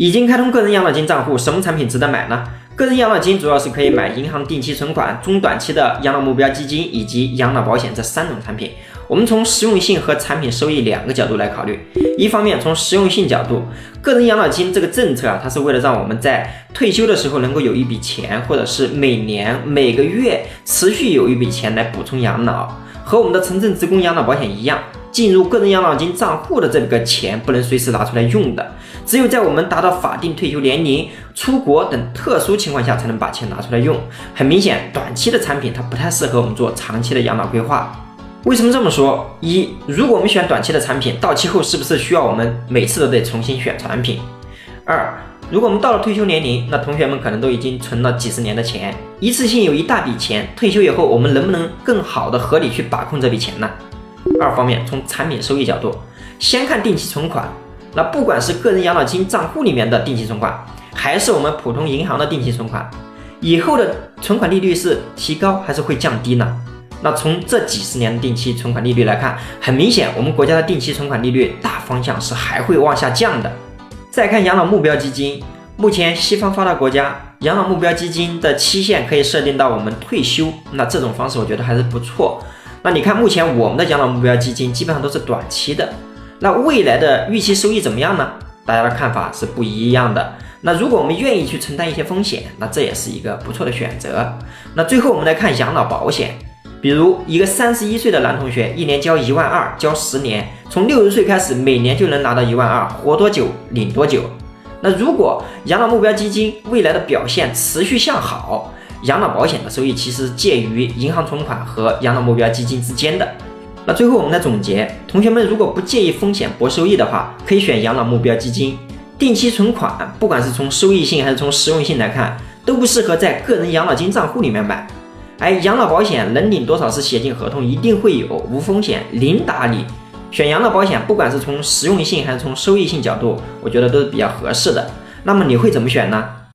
已经开通个人养老金账户，什么产品值得买呢？个人养老金主要是可以买银行定期存款、中短期的养老目标基金以及养老保险这三种产品。我们从实用性和产品收益两个角度来考虑。一方面，从实用性角度，个人养老金这个政策啊，它是为了让我们在退休的时候能够有一笔钱，或者是每年每个月持续有一笔钱来补充养老，和我们的城镇职工养老保险一样。进入个人养老金账户的这个钱不能随时拿出来用的，只有在我们达到法定退休年龄、出国等特殊情况下才能把钱拿出来用。很明显，短期的产品它不太适合我们做长期的养老规划。为什么这么说？一，如果我们选短期的产品，到期后是不是需要我们每次都得重新选产品？二，如果我们到了退休年龄，那同学们可能都已经存了几十年的钱，一次性有一大笔钱，退休以后我们能不能更好的合理去把控这笔钱呢？二方面，从产品收益角度，先看定期存款。那不管是个人养老金账户里面的定期存款，还是我们普通银行的定期存款，以后的存款利率是提高还是会降低呢？那从这几十年的定期存款利率来看，很明显，我们国家的定期存款利率大方向是还会往下降的。再看养老目标基金，目前西方发达国家养老目标基金的期限可以设定到我们退休，那这种方式我觉得还是不错。那你看，目前我们的养老目标基金基本上都是短期的，那未来的预期收益怎么样呢？大家的看法是不一样的。那如果我们愿意去承担一些风险，那这也是一个不错的选择。那最后我们来看养老保险，比如一个三十一岁的男同学，一年交一万二，交十年，从六十岁开始，每年就能拿到一万二，活多久领多久。那如果养老目标基金未来的表现持续向好，养老保险的收益其实介于银行存款和养老目标基金之间的。那最后我们来总结，同学们如果不介意风险博收益的话，可以选养老目标基金。定期存款，不管是从收益性还是从实用性来看，都不适合在个人养老金账户里面买。而养老保险能领多少是写进合同，一定会有无风险零打理。选养老保险，不管是从实用性还是从收益性角度，我觉得都是比较合适的。那么你会怎么选呢？